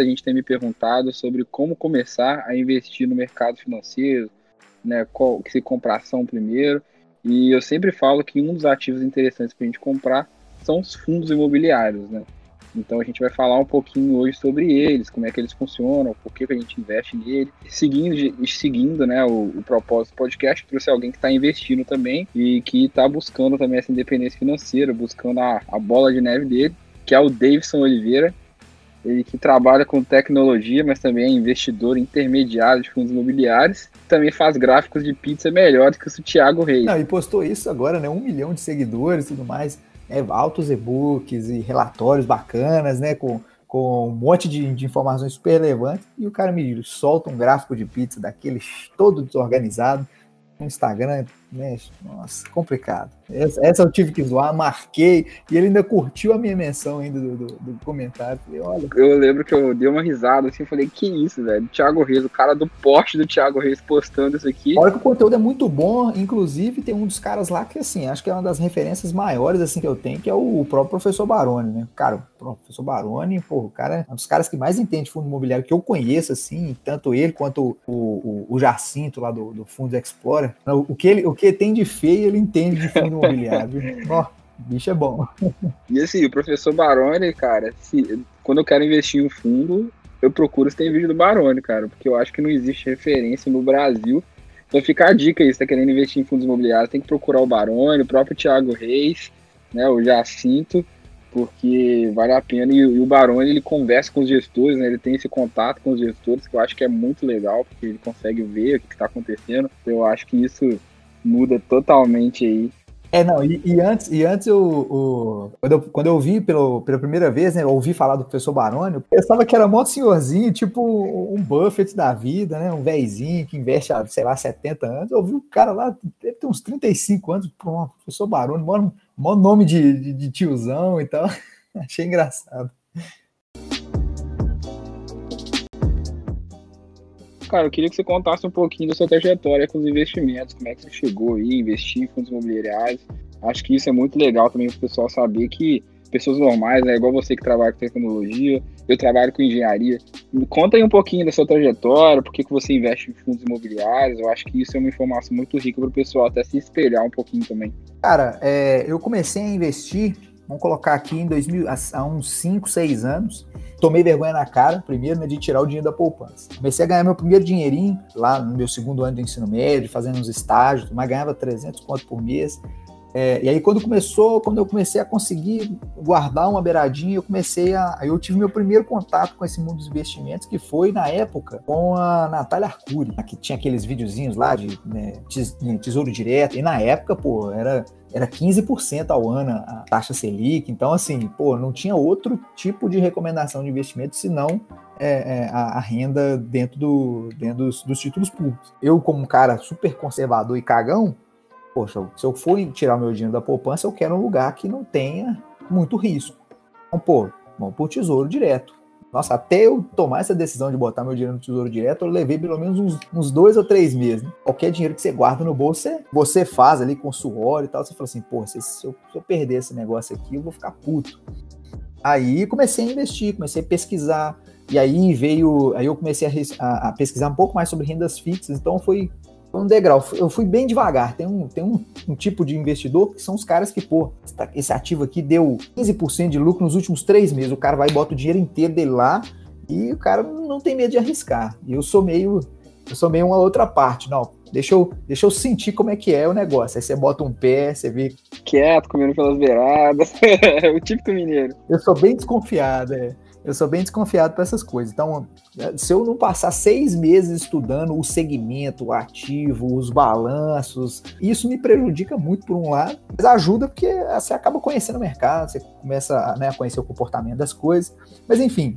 Muita gente tem me perguntado sobre como começar a investir no mercado financeiro, né, qual, se comprar ação primeiro, e eu sempre falo que um dos ativos interessantes para a gente comprar são os fundos imobiliários, né? Então a gente vai falar um pouquinho hoje sobre eles, como é que eles funcionam, por que, que a gente investe nele. Seguindo, seguindo né, o, o propósito do podcast, trouxe alguém que está investindo também e que está buscando também essa independência financeira, buscando a, a bola de neve dele, que é o Davidson Oliveira, ele que trabalha com tecnologia, mas também é investidor intermediário de fundos imobiliários. Também faz gráficos de pizza melhores que o Thiago Reis. Não, e postou isso agora, né? Um milhão de seguidores e tudo mais. É, altos e-books e relatórios bacanas, né? Com, com um monte de, de, informações super relevantes. E o cara me solta um gráfico de pizza daqueles todo desorganizado no Instagram, né? Nossa, complicado. Essa, essa, eu tive que zoar, marquei, e ele ainda curtiu a minha menção ainda do, do, do, comentário. Falei, olha. Eu lembro que eu dei uma risada assim, falei, que isso, velho? Thiago Reis, o cara do poste do Thiago Reis postando isso aqui. Olha que o conteúdo é muito bom, inclusive tem um dos caras lá que, assim, acho que é uma das referências maiores, assim, que eu tenho, que é o, o próprio professor Baroni, né? Cara, o professor Baroni, pô, o cara é um dos caras que mais entende fundo imobiliário que eu conheço, assim, tanto ele quanto o, o, o Jacinto lá do, do Fundo Explorer. O, o, que ele, o que tem de feio, ele entende de fundo imobiliário. Ó, bicho é bom. E assim, o professor Baroni, cara, se, quando eu quero investir em um fundo, eu procuro se tem vídeo do Baroni, cara, porque eu acho que não existe referência no Brasil. Então fica a dica aí, se tá querendo investir em fundos imobiliários, tem que procurar o Baroni, o próprio Thiago Reis, né, o Jacinto, porque vale a pena. E, e o Baroni, ele conversa com os gestores, né, ele tem esse contato com os gestores, que eu acho que é muito legal, porque ele consegue ver o que está acontecendo. Então, eu acho que isso muda totalmente aí é, não, e, e, antes, e antes eu, o, quando, eu, quando eu ouvi pelo, pela primeira vez, né, ouvi falar do professor Baroni, eu pensava que era mó senhorzinho, tipo um Buffett da vida, né, um velhinho que investe há, sei lá, 70 anos. Eu vi o cara lá, deve ter uns 35 anos, pronto, professor Baroni, mó, mó nome de, de, de tiozão e tal. Achei engraçado. Cara, eu queria que você contasse um pouquinho da sua trajetória com os investimentos, como é que você chegou aí, investir em fundos imobiliários. Acho que isso é muito legal também para o pessoal saber que pessoas normais, né, igual você que trabalha com tecnologia, eu trabalho com engenharia. Me conta aí um pouquinho da sua trajetória, por que, que você investe em fundos imobiliários. Eu acho que isso é uma informação muito rica para o pessoal até se espelhar um pouquinho também. Cara, é, eu comecei a investir Vamos colocar aqui em 2000, há uns 5, 6 anos. Tomei vergonha na cara, primeiro, né, de tirar o dinheiro da poupança. Comecei a ganhar meu primeiro dinheirinho lá no meu segundo ano de ensino médio, fazendo uns estágios, mas ganhava 300 conto por mês. É, e aí quando começou, quando eu comecei a conseguir guardar uma beiradinha, eu comecei a, eu tive meu primeiro contato com esse mundo dos investimentos, que foi na época com a Natália Arcuri, que tinha aqueles videozinhos lá de né, tesouro direto, e na época, pô, era era 15% ao ano a taxa Selic, então assim, pô, não tinha outro tipo de recomendação de investimento senão é, é, a, a, renda dentro, do, dentro dos, dos títulos públicos. Eu, como um cara super conservador e cagão, poxa, se eu for tirar meu dinheiro da poupança, eu quero um lugar que não tenha muito risco. Então, pô, vamos por tesouro direto. Nossa, até eu tomar essa decisão de botar meu dinheiro no tesouro direto, eu levei pelo menos uns, uns dois ou três meses. Né? Qualquer dinheiro que você guarda no bolso, você, você faz ali com suor e tal. Você fala assim, pô, se, se, eu, se eu perder esse negócio aqui, eu vou ficar puto. Aí comecei a investir, comecei a pesquisar. E aí veio, aí eu comecei a, a, pesquisar um pouco mais sobre rendas fixas. Então foi um degrau. Eu fui bem devagar. Tem, um, tem um, um, tipo de investidor que são os caras que, pô, esse ativo aqui deu 15% de lucro nos últimos três meses. O cara vai e bota o dinheiro inteiro dele lá e o cara não tem medo de arriscar. E eu sou meio. Eu sou meio uma outra parte. Não, deixa eu, deixa eu sentir como é que é o negócio. Aí você bota um pé, você vê. Quieto, comendo pelas beiradas. o típico mineiro. Eu sou bem desconfiado, é. Eu sou bem desconfiado para essas coisas. Então, se eu não passar seis meses estudando o segmento, o ativo, os balanços, isso me prejudica muito por um lado, mas ajuda porque você acaba conhecendo o mercado, você começa né, a conhecer o comportamento das coisas. Mas enfim,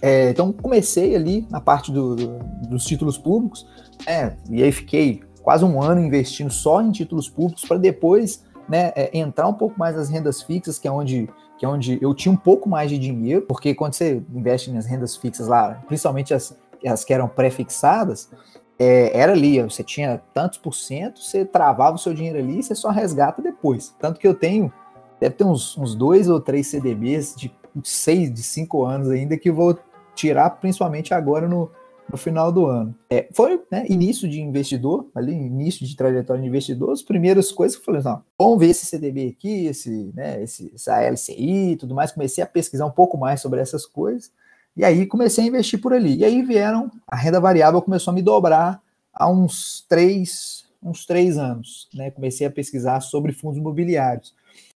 é, então comecei ali na parte do, do, dos títulos públicos, é, e aí fiquei quase um ano investindo só em títulos públicos para depois né, é, entrar um pouco mais nas rendas fixas, que é onde que é onde eu tinha um pouco mais de dinheiro, porque quando você investe nas rendas fixas lá, principalmente as, as que eram pré-fixadas, é, era ali, você tinha tantos por cento, você travava o seu dinheiro ali e você só resgata depois. Tanto que eu tenho, deve ter uns, uns dois ou três CDBs de seis, de cinco anos ainda, que vou tirar principalmente agora no, no final do ano. É, foi né, início de investidor, ali, início de trajetória de investidor, as primeiras coisas que eu falei, não, vamos ver esse CDB aqui, esse, né, esse, essa LCI e tudo mais, comecei a pesquisar um pouco mais sobre essas coisas, e aí comecei a investir por ali. E aí vieram, a renda variável começou a me dobrar há uns três, uns três anos, né, comecei a pesquisar sobre fundos imobiliários.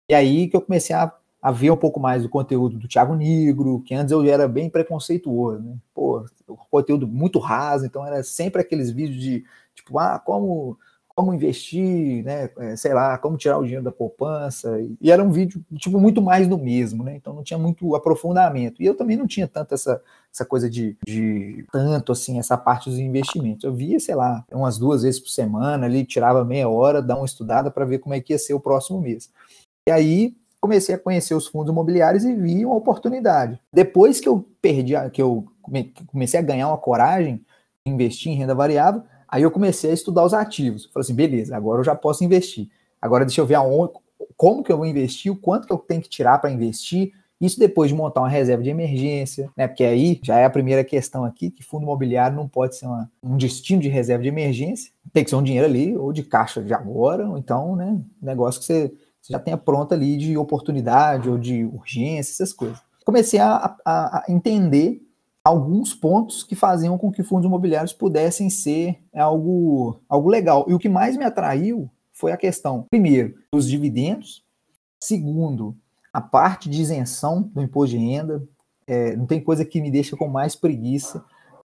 E aí que eu comecei a a ver um pouco mais do conteúdo do Thiago Negro, que antes eu era bem preconceituoso, né? Pô, conteúdo muito raso, então era sempre aqueles vídeos de tipo, ah, como como investir, né, é, sei lá, como tirar o dinheiro da poupança, e era um vídeo, tipo, muito mais do mesmo, né, então não tinha muito aprofundamento, e eu também não tinha tanto essa, essa coisa de, de tanto, assim, essa parte dos investimentos, eu via, sei lá, umas duas vezes por semana ali, tirava meia hora, dar uma estudada para ver como é que ia ser o próximo mês, e aí comecei a conhecer os fundos imobiliários e vi uma oportunidade. Depois que eu perdi, que eu comecei a ganhar uma coragem, investir em renda variável, aí eu comecei a estudar os ativos. Falei assim, beleza, agora eu já posso investir. Agora deixa eu ver aonde, como que eu vou investir, o quanto que eu tenho que tirar para investir. Isso depois de montar uma reserva de emergência, né? Porque aí já é a primeira questão aqui, que fundo imobiliário não pode ser uma, um destino de reserva de emergência. Tem que ser um dinheiro ali, ou de caixa de agora, ou então, né? Negócio que você você já tenha pronta ali de oportunidade ou de urgência, essas coisas. Comecei a, a, a entender alguns pontos que faziam com que fundos imobiliários pudessem ser algo, algo legal. E o que mais me atraiu foi a questão, primeiro, dos dividendos, segundo, a parte de isenção do imposto de renda. É, não tem coisa que me deixa com mais preguiça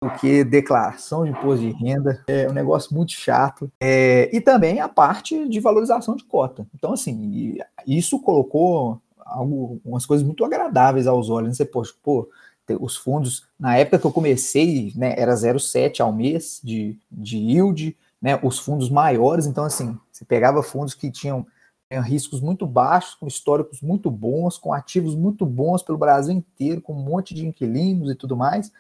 porque declaração de imposto de renda é um negócio muito chato. É, e também a parte de valorização de cota. Então, assim, isso colocou algumas coisas muito agradáveis aos olhos. Né? Você, poxa, pô, os fundos, na época que eu comecei, né, era 0,7 ao mês de, de yield, né, os fundos maiores, então assim, você pegava fundos que tinham, riscos muito baixos, com históricos muito bons, com ativos muito bons pelo Brasil inteiro, com um monte de inquilinos e tudo mais,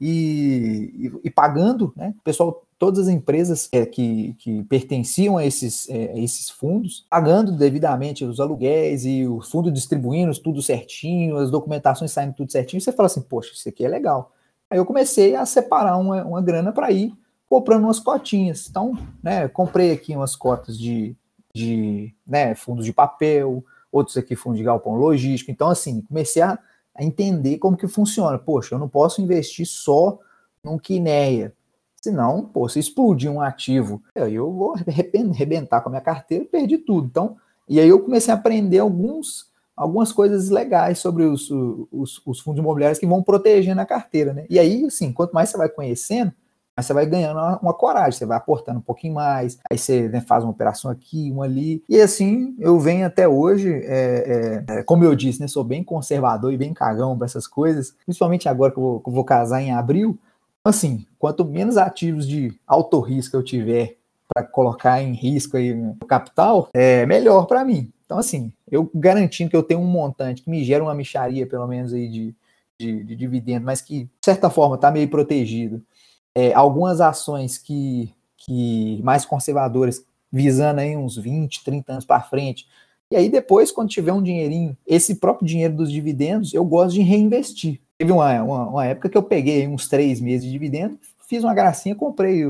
e, e, e pagando, né? O pessoal, todas as empresas é, que, que pertenciam a esses, é, a esses fundos, pagando devidamente os aluguéis e o fundo distribuindo tudo certinho, as documentações saindo tudo certinho, você fala assim, poxa, isso aqui é legal. Aí eu comecei a separar uma, uma grana para ir comprando umas cotinhas. Então, né, comprei aqui umas cotas de, de né, fundos de papel, outros aqui fundos de galpão logístico. Então, assim, comecei a a entender como que funciona. Poxa, eu não posso investir só num Quineia. Senão, pô, se explodir um ativo, eu vou arrebentar com a minha carteira e perdi tudo. Então, e aí eu comecei a aprender alguns, algumas coisas legais sobre os, os, os fundos imobiliários que vão protegendo a carteira, né? E aí, assim, quanto mais você vai conhecendo, mas você vai ganhando uma, uma, coragem, você vai aportando um pouquinho mais, aí você né, faz uma operação aqui, uma ali, e assim eu venho até hoje, é, é, é como eu disse, né, sou bem conservador e bem cagão para essas coisas, principalmente agora que eu, vou, que eu vou casar em abril. Assim, quanto menos ativos de alto risco eu tiver para colocar em risco aí no capital, é melhor para mim. Então, assim, eu garantindo que eu tenho um montante que me gera uma micharia, pelo menos, aí de, de, de dividendo, mas que, de certa forma, está meio protegido é, algumas ações que, que mais conservadoras, visando aí uns 20, 30 anos para frente. E aí depois, quando tiver um dinheirinho, esse próprio dinheiro dos dividendos, eu gosto de reinvestir. Teve uma, uma, uma época que eu peguei uns três meses de dividendo, fiz uma gracinha, comprei,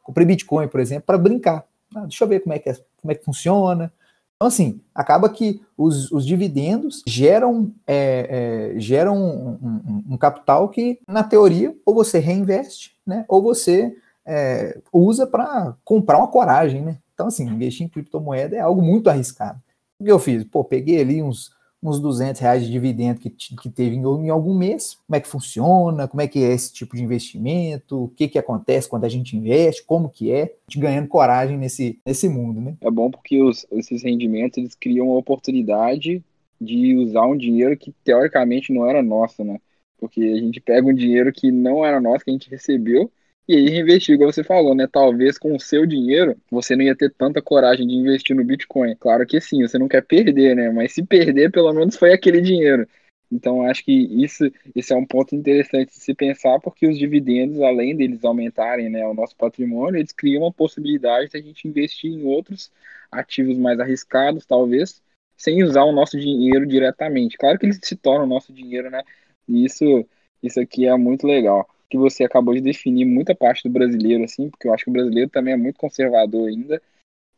comprei Bitcoin, por exemplo, para brincar. Ah, deixa eu ver como é que, é, como é que funciona, então, assim, acaba que os, os dividendos geram, é, é, geram um, um, um, capital que, na teoria, ou você reinveste, né, ou você é, usa para comprar uma coragem, né? Então, assim, investir em criptomoeda é algo muito arriscado. O que eu fiz? Pô, peguei ali uns, uns 200 reais de dividendo que, que teve em, em, algum mês, como é que funciona, como é que é esse tipo de investimento, o que que acontece quando a gente investe, como que é, a gente ganhando coragem nesse, nesse mundo, né? É bom porque os, esses rendimentos, eles criam uma oportunidade de usar um dinheiro que teoricamente não era nosso, né? Porque a gente pega um dinheiro que não era nosso, que a gente recebeu, e aí reinvestir, igual você falou, né? Talvez com o seu dinheiro você não ia ter tanta coragem de investir no Bitcoin. Claro que sim, você não quer perder, né? Mas se perder, pelo menos foi aquele dinheiro. Então acho que isso, isso é um ponto interessante de se pensar, porque os dividendos, além deles aumentarem né, o nosso patrimônio, eles criam uma possibilidade de a gente investir em outros ativos mais arriscados, talvez, sem usar o nosso dinheiro diretamente. Claro que eles se tornam nosso dinheiro, né? E isso, isso aqui é muito legal que você acabou de definir muita parte do brasileiro, assim, porque eu acho que o brasileiro também é muito conservador ainda.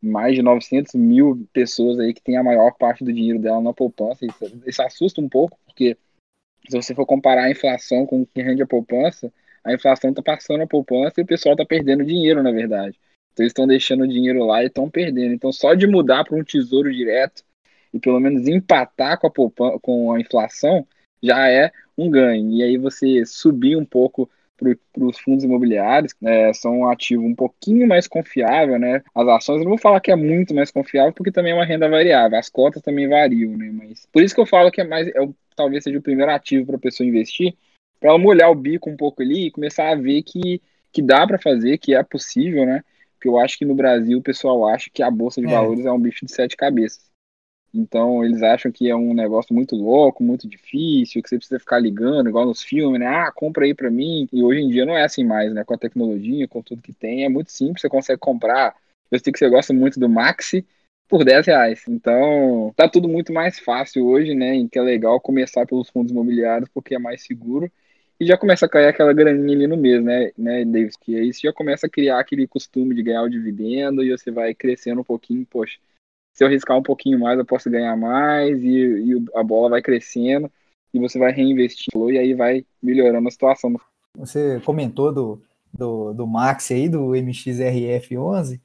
Mais de 900 mil pessoas aí que tem a maior parte do dinheiro dela na poupança. Isso, isso assusta um pouco, porque se você for comparar a inflação com o que rende a poupança, a inflação está passando a poupança e o pessoal está perdendo dinheiro, na verdade. Então eles estão deixando o dinheiro lá e estão perdendo. Então só de mudar para um tesouro direto e pelo menos empatar com a, poupança, com a inflação já é um ganho. E aí você subir um pouco para os fundos imobiliários, né, são um ativo um pouquinho mais confiável, né? As ações, eu não vou falar que é muito mais confiável, porque também é uma renda variável, as cotas também variam, né? Mas por isso que eu falo que é mais, é, talvez seja o primeiro ativo para a pessoa investir, para ela molhar o bico um pouco ali e começar a ver que, que dá para fazer, que é possível, né? Porque eu acho que no Brasil o pessoal acha que a bolsa de é. valores é um bicho de sete cabeças. Então eles acham que é um negócio muito louco, muito difícil, que você precisa ficar ligando, igual nos filmes, né? Ah, compra aí para mim. E hoje em dia não é assim mais, né? Com a tecnologia, com tudo que tem, é muito simples, você consegue comprar. Eu sei que você gosta muito do Maxi por 10 reais. Então, tá tudo muito mais fácil hoje, né? E que é legal começar pelos fundos imobiliários porque é mais seguro. E já começa a cair aquela graninha ali no mês, né, né, Davis? Que aí você já começa a criar aquele costume de ganhar o dividendo e você vai crescendo um pouquinho, poxa se eu riscar um pouquinho mais, eu posso ganhar mais e, e a bola vai crescendo e você vai reinvestindo e aí vai melhorando a situação. Você comentou do, do, do Max aí, do MXRF11.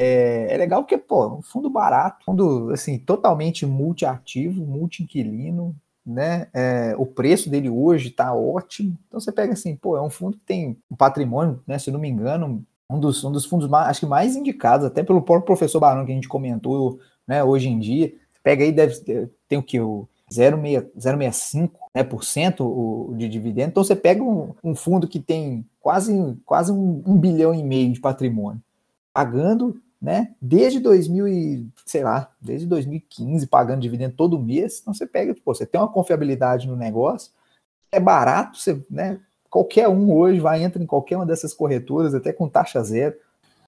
É, é legal porque, pô, um fundo barato, fundo, assim, totalmente multiativo, multi-inquilino, né? É, o preço dele hoje tá ótimo. Então você pega assim, pô, é um fundo que tem um patrimônio, né? Se não me engano, um dos, um dos fundos mais, acho que mais indicados, até pelo próprio professor Barão que a gente comentou né, hoje em dia. Pega aí, deve tem o que? O 0,65% né, por cento o, de dividendo. Então você pega um, um fundo que tem quase, quase um, um, bilhão e meio de patrimônio, pagando né, desde 2000 e, sei lá, desde 2015, pagando dividendo todo mês. Então você pega, pô, você tem uma confiabilidade no negócio, é barato, você, né, qualquer um hoje vai entra em qualquer uma dessas corretoras, até com taxa zero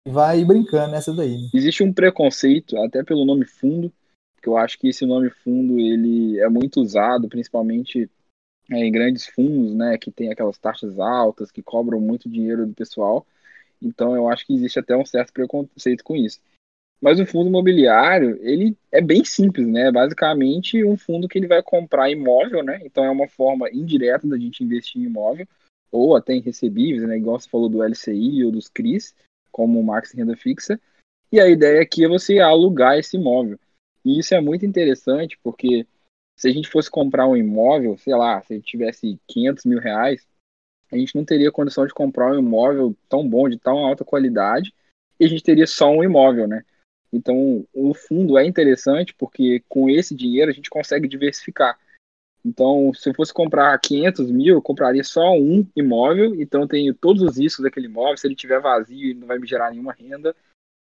vai brincando nessa daí. Né? Existe um preconceito, até pelo nome fundo, que eu acho que esse nome fundo ele é muito usado, principalmente é, em grandes fundos, né, que tem aquelas taxas altas, que cobram muito dinheiro do pessoal. Então eu acho que existe até um certo preconceito com isso. Mas o fundo imobiliário, ele é bem simples, né? Basicamente um fundo que ele vai comprar imóvel, né? Então é uma forma indireta da gente investir em imóvel, ou até em recebíveis, né? Igual você falou do LCI ou dos CRIs como Max Renda Fixa. E a ideia aqui é você alugar esse imóvel. E isso é muito interessante porque se a gente fosse comprar um imóvel, sei lá, se tivesse 500 mil reais, a gente não teria condição de comprar um imóvel tão bom, de tão alta qualidade, e a gente teria só um imóvel, né? Então, o fundo é interessante porque com esse dinheiro a gente consegue diversificar. Então, se eu fosse comprar 500 mil, eu compraria só um imóvel, então eu tenho todos os riscos daquele imóvel. Se ele tiver vazio, ele não vai me gerar nenhuma renda,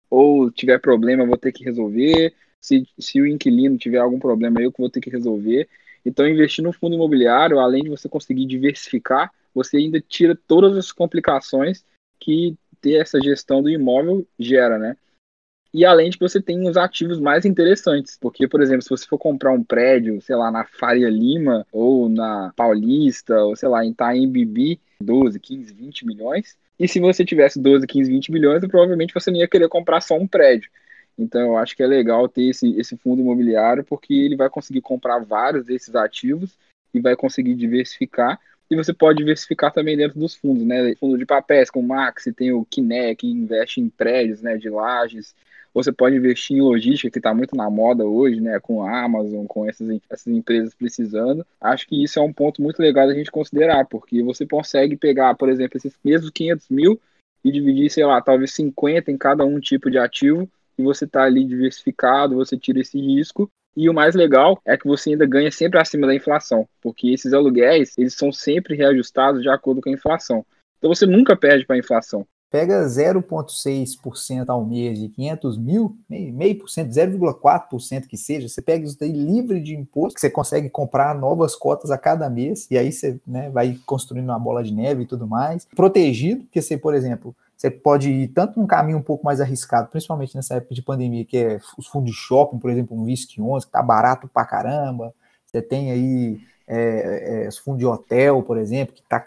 ou tiver problema, eu vou ter que resolver. Se, se o inquilino tiver algum problema, eu que vou ter que resolver. Então, investir no fundo imobiliário, além de você conseguir diversificar, você ainda tira todas as complicações que ter essa gestão do imóvel gera, né? E além de que você tem os ativos mais interessantes, porque, por exemplo, se você for comprar um prédio, sei lá, na Faria Lima, ou na Paulista, ou sei lá, em Itaim Bibi, 12, 15, 20 milhões, e se você tivesse 12, 15, 20 milhões, provavelmente você não ia querer comprar só um prédio. Então eu acho que é legal ter esse, esse fundo imobiliário, porque ele vai conseguir comprar vários desses ativos e vai conseguir diversificar. E você pode diversificar também dentro dos fundos, né? Fundo de papéis, como o Maxi, tem o Kiné, que investe em prédios, né, de lajes, Você pode investir em logística, que está muito na moda hoje, né? Com a Amazon, com essas, essas empresas precisando. Acho que isso é um ponto muito legal da gente considerar, porque você consegue pegar, por exemplo, esses mesmos 500 mil e dividir, sei lá, talvez 50 em cada um tipo de ativo, e você está ali diversificado, você tira esse risco. E o mais legal é que você ainda ganha sempre acima da inflação, porque esses aluguéis, eles são sempre reajustados de acordo com a inflação. Então você nunca perde para a inflação pega 0,6% ao mês de 500 mil, meio por cento, 0,4% que seja, você pega isso daí livre de imposto, que você consegue comprar novas cotas a cada mês, e aí você né, vai construindo uma bola de neve e tudo mais. Protegido, porque você, por exemplo, você pode ir tanto num caminho um pouco mais arriscado, principalmente nessa época de pandemia, que é os fundos de shopping, por exemplo, um VISC 11, que tá barato pra caramba, você tem aí é, é, os fundos de hotel, por exemplo, que tá,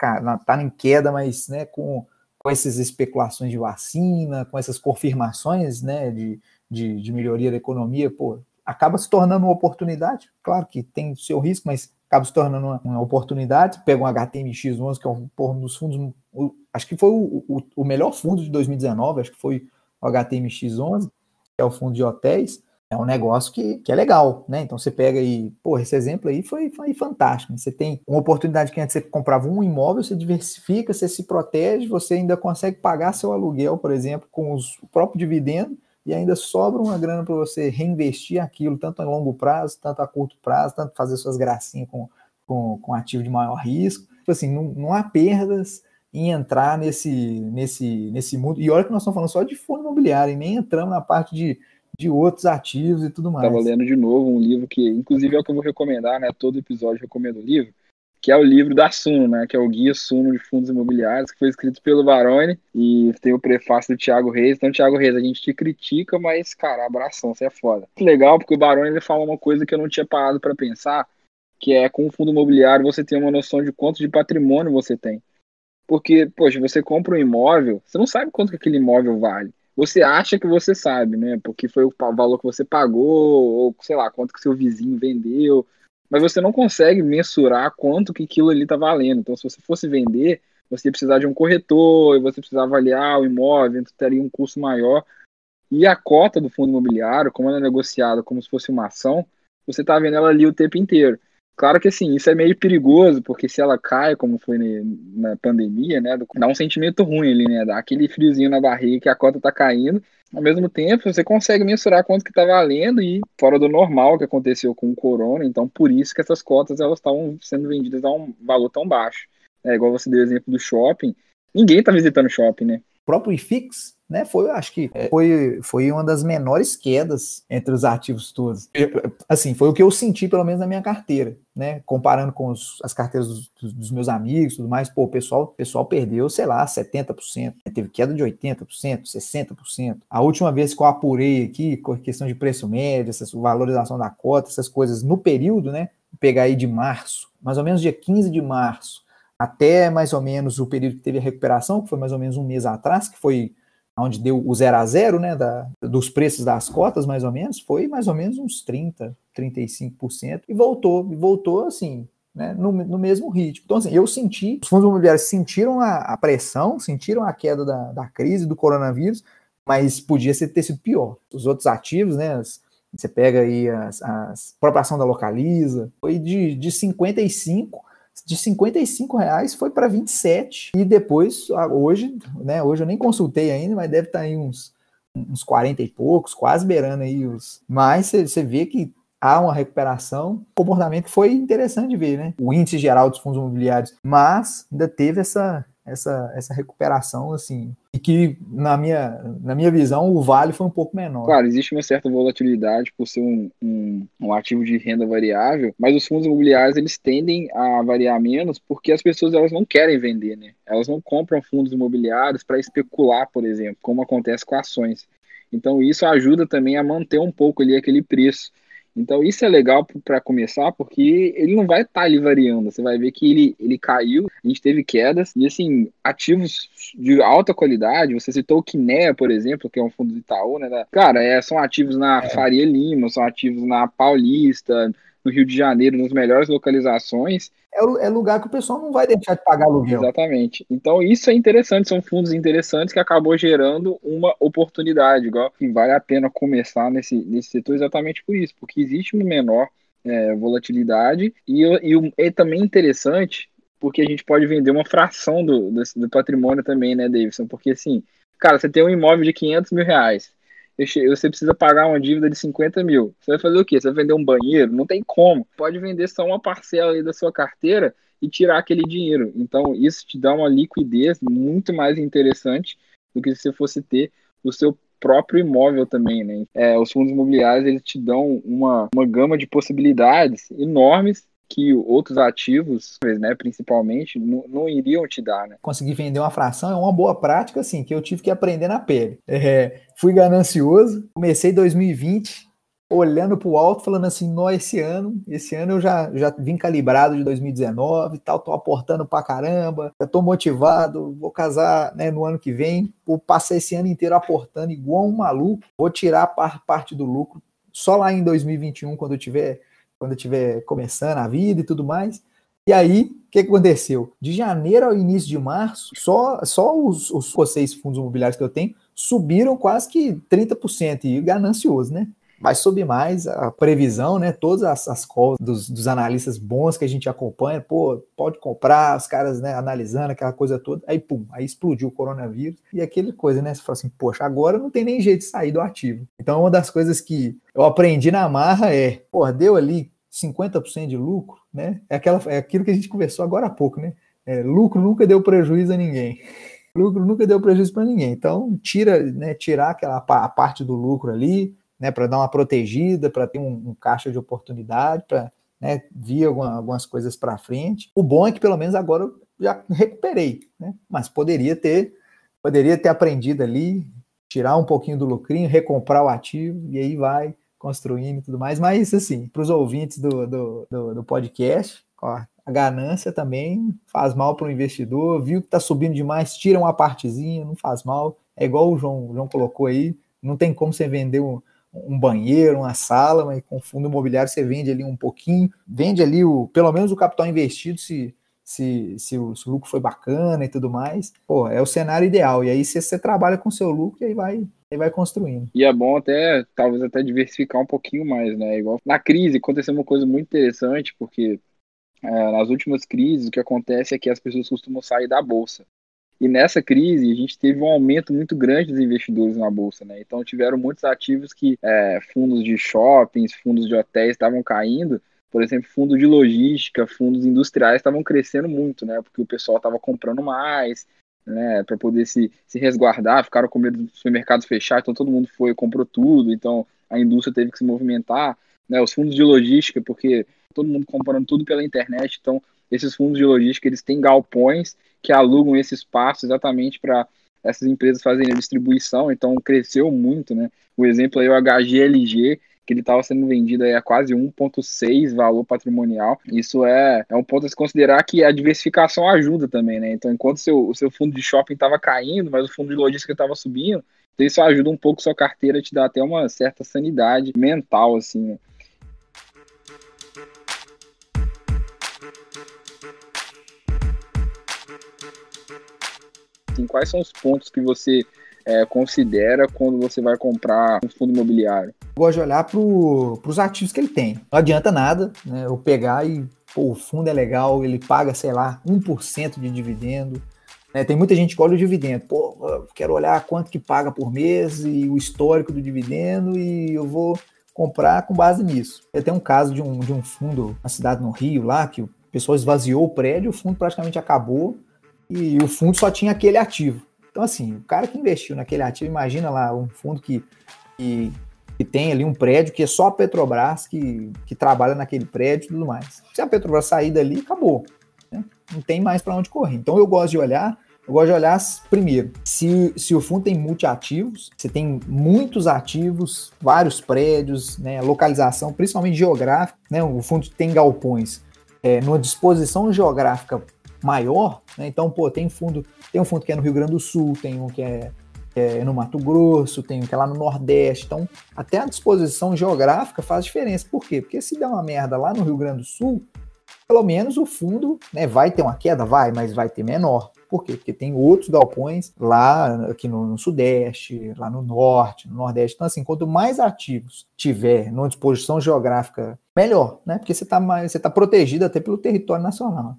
tá em queda, mas né, com com essas especulações de vacina, com essas confirmações né, de, de, de, melhoria da economia, pô, acaba se tornando uma oportunidade. Claro que tem o seu risco, mas acaba se tornando uma, uma oportunidade. Pega um HTMX11, que é um, um dos fundos, o, acho que foi o, o, o, melhor fundo de 2019, acho que foi o HTMX11, que é o fundo de hotéis é um negócio que, que é legal, né? Então você pega aí, pô, esse exemplo aí foi, foi fantástico. Você tem uma oportunidade que antes você comprava um imóvel, você diversifica, você se protege, você ainda consegue pagar seu aluguel, por exemplo, com os, o próprio dividendo, e ainda sobra uma grana para você reinvestir aquilo, tanto a longo prazo, tanto a curto prazo, tanto fazer suas gracinhas com, com, com ativo de maior risco. Tipo assim, não, não há perdas em entrar nesse, nesse, nesse mundo. E olha que nós estamos falando só de fundo imobiliário, e nem entramos na parte de de outros ativos e tudo mais. Estava lendo de novo um livro que, inclusive, é o que eu vou recomendar, né? Todo episódio eu recomendo o livro, que é o livro da Suno, né? Que é o Guia Suno de Fundos Imobiliários, que foi escrito pelo Baroni e tem o prefácio do Thiago Reis. Então, Thiago Reis, a gente te critica, mas, cara, abração, você é foda. Legal, porque o Baroni ele fala uma coisa que eu não tinha parado para pensar, que é com o fundo imobiliário você tem uma noção de quanto de patrimônio você tem. Porque, poxa, você compra um imóvel, você não sabe quanto que aquele imóvel vale você acha que você sabe, né? Porque foi o valor que você pagou, ou sei lá, quanto que seu vizinho vendeu, mas você não consegue mensurar quanto que aquilo ali está valendo. Então, se você fosse vender, você ia precisar de um corretor, você precisava avaliar o imóvel, então teria um custo maior. E a cota do fundo imobiliário, como ela é negociada como se fosse uma ação, você está vendo ela ali o tempo inteiro. Claro que assim, isso é meio perigoso, porque se ela cai, como foi na pandemia, né, dá um sentimento ruim ali, né, dá aquele friozinho na barriga que a cota tá caindo. Ao mesmo tempo, você consegue mensurar quanto que tá valendo e fora do normal que aconteceu com o corona, então por isso que essas cotas elas estavam sendo vendidas a um valor tão baixo. É igual você deu o exemplo do shopping, ninguém tá visitando shopping, né? Próprio IFIX né, foi, acho que é. foi, foi uma das menores quedas entre os ativos todos. Assim, foi o que eu senti, pelo menos na minha carteira, né, comparando com os, as carteiras dos, dos, meus amigos tudo mais, pô, o pessoal, pessoal perdeu, sei lá, 70%, teve queda de 80%, 60%. A última vez que eu apurei aqui, com questão de preço médio, essa valorização da cota, essas coisas, no período, né, pegar aí de março, mais ou menos dia 15 de março, até mais ou menos o período que teve a recuperação, que foi mais ou menos um mês atrás, que foi onde deu o zero a zero, né, da, dos preços das cotas, mais ou menos, foi mais ou menos uns 30, 35%, e voltou, e voltou assim, né, no, no, mesmo ritmo. Então, assim, eu senti, os fundos imobiliários sentiram a, a pressão, sentiram a queda da, da, crise do coronavírus, mas podia ser, ter sido pior. Os outros ativos, né, as, você pega aí as, as própria ação da Localiza, foi de, de 55 de 55 reais foi para 27 e depois hoje, né? Hoje eu nem consultei ainda, mas deve estar tá aí uns uns 40 e poucos, quase beirando aí os. Mas você vê que há uma recuperação, comportamento que foi interessante de ver, né? O índice geral dos fundos imobiliários, mas ainda teve essa essa, essa recuperação, assim, e que, na minha, na minha visão, o vale foi um pouco menor. Claro, existe uma certa volatilidade por ser um, um, um, ativo de renda variável, mas os fundos imobiliários, eles tendem a variar menos porque as pessoas, elas não querem vender, né? Elas não compram fundos imobiliários para especular, por exemplo, como acontece com ações. Então, isso ajuda também a manter um pouco ali aquele preço. Então isso é legal para começar, porque ele não vai estar tá ali variando. Você vai ver que ele, ele caiu, a gente teve quedas, e assim, ativos de alta qualidade, você citou o Kinea, por exemplo, que é um fundo do Itaú, né? Cara, é, são ativos na é. Faria Lima, são ativos na Paulista, no Rio de Janeiro, nas melhores localizações. É, é lugar que o pessoal não vai deixar de pagar aluguel. Exatamente. Então isso é interessante, são fundos interessantes que acabou gerando uma oportunidade, igual que vale a pena começar nesse, nesse setor exatamente por isso, porque existe uma menor é, volatilidade e, e é também interessante porque a gente pode vender uma fração do, do, do patrimônio também, né, Davidson? Porque assim, cara, você tem um imóvel de 500 mil reais, você precisa pagar uma dívida de 50 mil. Você vai fazer o quê? Você vai vender um banheiro? Não tem como. Pode vender só uma parcela aí da sua carteira e tirar aquele dinheiro. Então, isso te dá uma liquidez muito mais interessante do que se você fosse ter o seu próprio imóvel também, né? É, os fundos imobiliários, eles te dão uma, uma gama de possibilidades enormes que outros ativos, né, principalmente, não, não, iriam te dar, né? Conseguir vender uma fração é uma boa prática, assim, que eu tive que aprender na pele. É, fui ganancioso, comecei 2020 olhando para o alto, falando assim, nó, esse ano, esse ano eu já, já vim calibrado de 2019 e tal, tô aportando pra caramba, eu tô motivado, vou casar né, no ano que vem, vou passar esse ano inteiro aportando igual um maluco, vou tirar par, parte do lucro só lá em 2021, quando eu tiver quando eu estiver começando a vida e tudo mais. E aí, o que, aconteceu? De janeiro ao início de março, só, só os, os seis fundos imobiliários que eu tenho subiram quase que 30%, e ganancioso, né? Vai subir mais a previsão, né? Todas as, as calls dos, dos, analistas bons que a gente acompanha, pô, pode comprar, os caras né, analisando aquela coisa toda, aí pum, aí explodiu o coronavírus e aquele coisa, né? Você fala assim, poxa, agora não tem nem jeito de sair do ativo. Então, uma das coisas que eu aprendi na marra é, pô, deu ali 50% de lucro, né? É, aquela, é aquilo que a gente conversou agora há pouco, né? É, lucro nunca deu prejuízo a ninguém. Lucro nunca deu prejuízo para ninguém. Então, tira, né, tirar aquela a parte do lucro ali, né, para dar uma protegida, para ter um, um, caixa de oportunidade, para né, vir alguma, algumas coisas para frente. O bom é que pelo menos agora eu já recuperei, né, mas poderia ter, poderia ter aprendido ali, tirar um pouquinho do lucrinho, recomprar o ativo e aí vai construindo e tudo mais. Mas assim, para os ouvintes do, do, do, do podcast, ó, a ganância também faz mal para o investidor. Viu que está subindo demais, tira uma partezinha, não faz mal. É igual o João, o João colocou aí, não tem como você vender um, um banheiro, uma sala, mas com fundo imobiliário você vende ali um pouquinho, vende ali o, pelo menos o capital investido, se, se, se, o, se o lucro foi bacana e tudo mais. Pô, é o cenário ideal. E aí você, você trabalha com seu lucro e aí vai, aí vai construindo. E é bom até, talvez até diversificar um pouquinho mais, né? Igual na crise aconteceu uma coisa muito interessante, porque é, nas últimas crises o que acontece é que as pessoas costumam sair da bolsa. E nessa crise, a gente teve um aumento muito grande dos investidores na bolsa, né? Então tiveram muitos ativos que é, fundos de shoppings, fundos de hotéis estavam caindo. Por exemplo, fundos de logística, fundos industriais estavam crescendo muito, né? Porque o pessoal estava comprando mais, né? Para poder se, se resguardar, ficaram com medo dos supermercados fechar, então todo mundo foi comprou tudo, então a indústria teve que se movimentar. Né? Os fundos de logística, porque todo mundo comprando tudo pela internet, então esses fundos de logística eles têm galpões que alugam esse espaço exatamente para essas empresas fazerem a distribuição, então cresceu muito, né? O exemplo aí é o HGLG, que ele estava sendo vendido aí a quase 1,6 valor patrimonial. Isso é, é um ponto a se considerar que a diversificação ajuda também, né? Então, enquanto seu, o seu fundo de shopping estava caindo, mas o fundo de logística estava subindo, então isso ajuda um pouco sua carteira, te dá até uma certa sanidade mental, assim, né? Quais são os pontos que você é, considera quando você vai comprar um fundo imobiliário? Eu gosto de olhar para os ativos que ele tem. Não adianta nada né, eu pegar e pô, o fundo é legal, ele paga, sei lá, 1% de dividendo. Né, tem muita gente que olha o dividendo. Pô, quero olhar quanto que paga por mês e o histórico do dividendo e eu vou comprar com base nisso. Eu tenho um caso de um, de um fundo na cidade no Rio lá, que o pessoal esvaziou o prédio, o fundo praticamente acabou, e o fundo só tinha aquele ativo. Então, assim, o cara que investiu naquele ativo, imagina lá um fundo que, que, que tem ali um prédio que é só a Petrobras que, que trabalha naquele prédio e tudo mais. Se a Petrobras sair dali, acabou. Né? Não tem mais para onde correr. Então, eu gosto de olhar eu gosto de olhar primeiro se, se o fundo tem multiativos, você tem muitos ativos, vários prédios, né, localização, principalmente geográfica, né, o fundo tem galpões é, numa disposição geográfica maior, né? Então, pô, tem fundo, tem um fundo que é no Rio Grande do Sul, tem um que é, que é no Mato Grosso, tem um que é lá no Nordeste. Então, até a disposição geográfica faz diferença. Por quê? Porque se der uma merda lá no Rio Grande do Sul, pelo menos o fundo né, vai ter uma queda, vai, mas vai ter menor. Por quê? Porque tem outros galpões lá aqui no, no, Sudeste, lá no Norte, no Nordeste. Então, assim, quanto mais ativos tiver numa disposição geográfica, melhor, né? Porque você está tá protegido até pelo território nacional.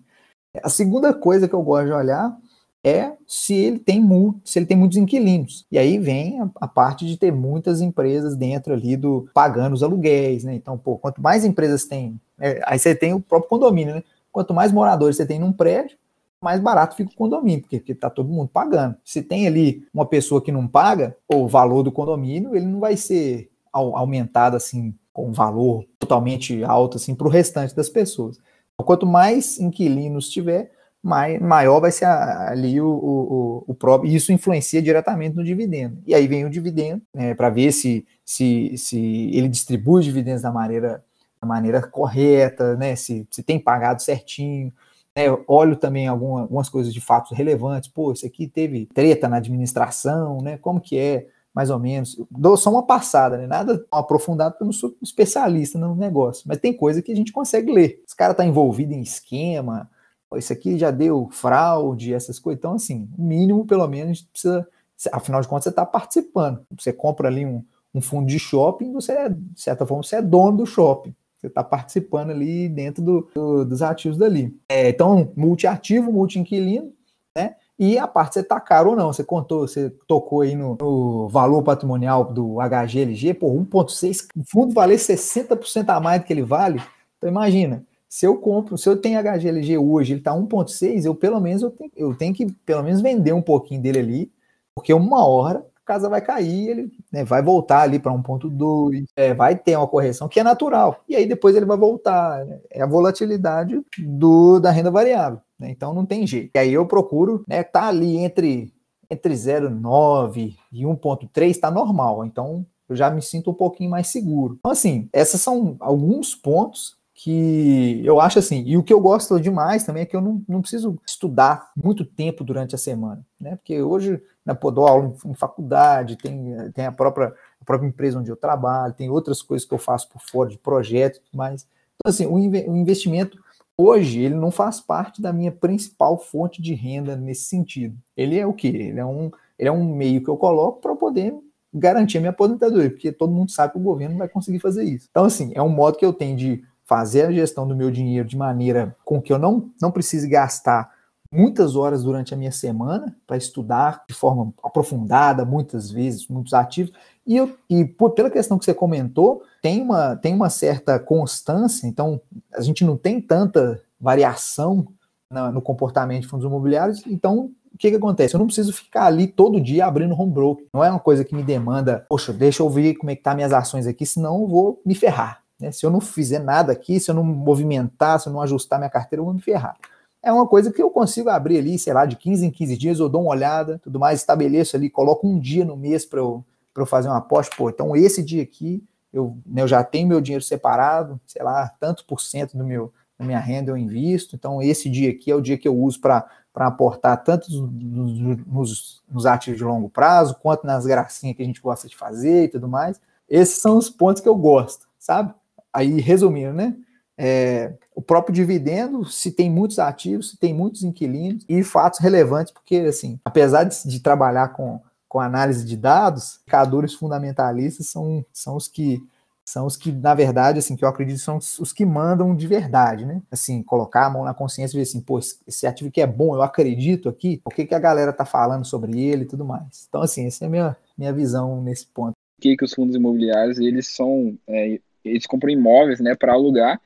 A segunda coisa que eu gosto de olhar é se ele tem se ele tem muitos inquilinos. E aí vem a, a, parte de ter muitas empresas dentro ali do pagando os aluguéis, né? Então, pô, quanto mais empresas tem, é, aí você tem o próprio condomínio, né? Quanto mais moradores você tem num prédio, mais barato fica o condomínio, porque, porque tá todo mundo pagando. Se tem ali uma pessoa que não paga, o valor do condomínio, ele não vai ser aumentado assim com valor totalmente alto assim para o restante das pessoas. Então, quanto mais inquilinos tiver, maior vai ser ali o, o, o próprio, e isso influencia diretamente no dividendo. E aí vem o dividendo, né, para ver se, se, se ele distribui os dividendos da maneira, da maneira correta, né, se, se tem pagado certinho. Né, olho também alguma, algumas coisas de fatos relevantes. Pô, isso aqui teve treta na administração, né? Como que é, mais ou menos? Dou só uma passada, né? Nada aprofundado, porque eu não sou especialista no negócio. Mas tem coisa que a gente consegue ler. Esse cara está envolvido em esquema, isso aqui já deu fraude, essas coisas. Então, assim, o mínimo, pelo menos, precisa. Afinal de contas, você está participando. Você compra ali um, um fundo de shopping, você é, de certa forma, você é dono do shopping. Você está participando ali dentro do, do, dos ativos dali. É, então, multiativo, multi-inquilino, né? E a parte você está caro ou não. Você contou, você tocou aí no, no valor patrimonial do HGLG, por 1,6, o fundo valer 60% a mais do que ele vale. Então, imagina, se eu compro, se eu tenho HGLG hoje, ele está 1,6, eu pelo menos eu tenho, eu tenho que pelo menos vender um pouquinho dele ali, porque uma hora casa vai cair, ele né, vai voltar ali para 1,2, é, vai ter uma correção que é natural, e aí depois ele vai voltar. Né, é a volatilidade do, da renda variável. Né, então não tem jeito. E aí eu procuro, né, tá ali entre entre 0,9 e 1,3 está normal. Então eu já me sinto um pouquinho mais seguro. Então, assim, esses são alguns pontos que eu acho assim, e o que eu gosto demais também é que eu não, não preciso estudar muito tempo durante a semana, né? Porque hoje, né, pô, dou aula em, em faculdade, tem, tem a própria, a própria empresa onde eu trabalho, tem outras coisas que eu faço por fora de projetos, mas então, assim, o, o investimento hoje ele não faz parte da minha principal fonte de renda nesse sentido. Ele é o quê? Ele é um, ele é um meio que eu coloco para poder garantir a minha aposentadoria, porque todo mundo sabe que o governo não vai conseguir fazer isso. Então, assim, é um modo que eu tenho de fazer a gestão do meu dinheiro de maneira com que eu não, não precise gastar muitas horas durante a minha semana para estudar de forma aprofundada, muitas vezes, muitos ativos. E, eu, e por, pela questão que você comentou, tem uma, tem uma certa constância, então a gente não tem tanta variação na, no comportamento de fundos imobiliários, então o que, que acontece? Eu não preciso ficar ali todo dia abrindo home broker. Não é uma coisa que me demanda, poxa, deixa eu ver como é que tá minhas ações aqui, senão eu vou me ferrar. Né? Se eu não fizer nada aqui, se eu não movimentar, se eu não ajustar minha carteira, eu vou me ferrar. É uma coisa que eu consigo abrir ali, sei lá, de 15 em 15 dias, eu dou uma olhada, tudo mais, estabeleço ali, coloco um dia no mês para eu, eu fazer uma aposta. Pô, então esse dia aqui, eu, né, eu já tenho meu dinheiro separado, sei lá, tantos por cento do meu, da minha renda eu invisto, então esse dia aqui é o dia que eu uso para aportar tanto nos, nos, nos ativos de longo prazo, quanto nas gracinhas que a gente gosta de fazer e tudo mais. Esses são os pontos que eu gosto, sabe? Aí resumindo, né? É, o próprio dividendo, se tem muitos ativos, se tem muitos inquilinos e fatos relevantes, porque assim, apesar de, de trabalhar com, com análise de dados, indicadores fundamentalistas são, são os que são os que, na verdade, assim, que eu acredito são os que mandam de verdade, né? Assim, colocar a mão na consciência e ver assim, pô, esse ativo que é bom, eu acredito aqui, o que, que a galera tá falando sobre ele e tudo mais. Então, assim, essa é a minha, minha visão nesse ponto. Que, que os fundos imobiliários, eles são é, eles compram imóveis né, para alugar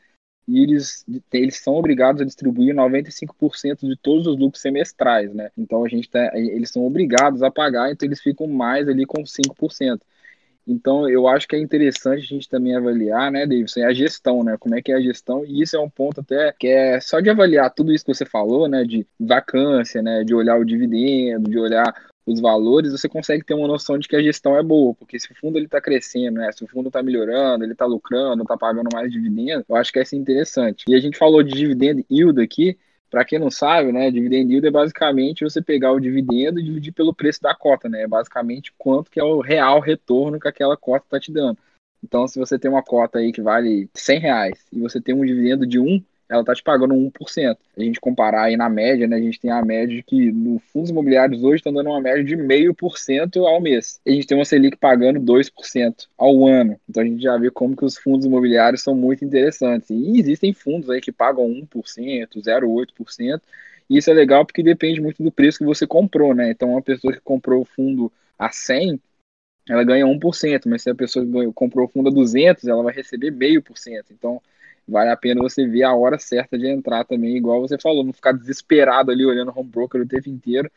e eles, eles são obrigados a distribuir 95% de todos os lucros semestrais, né? Então a gente tá, eles são obrigados a pagar, então eles ficam mais ali com 5%. Então eu acho que é interessante a gente também avaliar, né, Davidson, a gestão, né? Como é que é a gestão, e isso é um ponto até que é só de avaliar tudo isso que você falou, né? De vacância, né? De olhar o dividendo, de olhar os valores, você consegue ter uma noção de que a gestão é boa, porque se o fundo ele está crescendo, né, se o fundo está melhorando, ele está lucrando, está pagando mais dividendo, eu acho que é assim interessante. E a gente falou de dividendo yield aqui, para quem não sabe, né, dividend yield é basicamente você pegar o dividendo e dividir pelo preço da cota, né, é basicamente quanto que é o real retorno que aquela cota está te dando. Então, se você tem uma cota aí que vale 100 reais e você tem um dividendo de 1, ela tá te pagando 1%. A gente comparar aí na média, né, a gente tem a média de que no fundos imobiliários hoje estão dando uma média de 0,5% ao mês. A gente tem uma Selic pagando 2% ao ano. Então a gente já vê como que os fundos imobiliários são muito interessantes. E existem fundos aí que pagam 1%, 0,8%. E isso é legal porque depende muito do preço que você comprou, né? Então uma pessoa que comprou o fundo a 100, ela ganha 1%, mas se a pessoa comprou o fundo a 200, ela vai receber meio por cento. Então vale a pena você ver a hora certa de entrar também, igual você falou, não ficar desesperado ali olhando o home broker o tempo inteiro.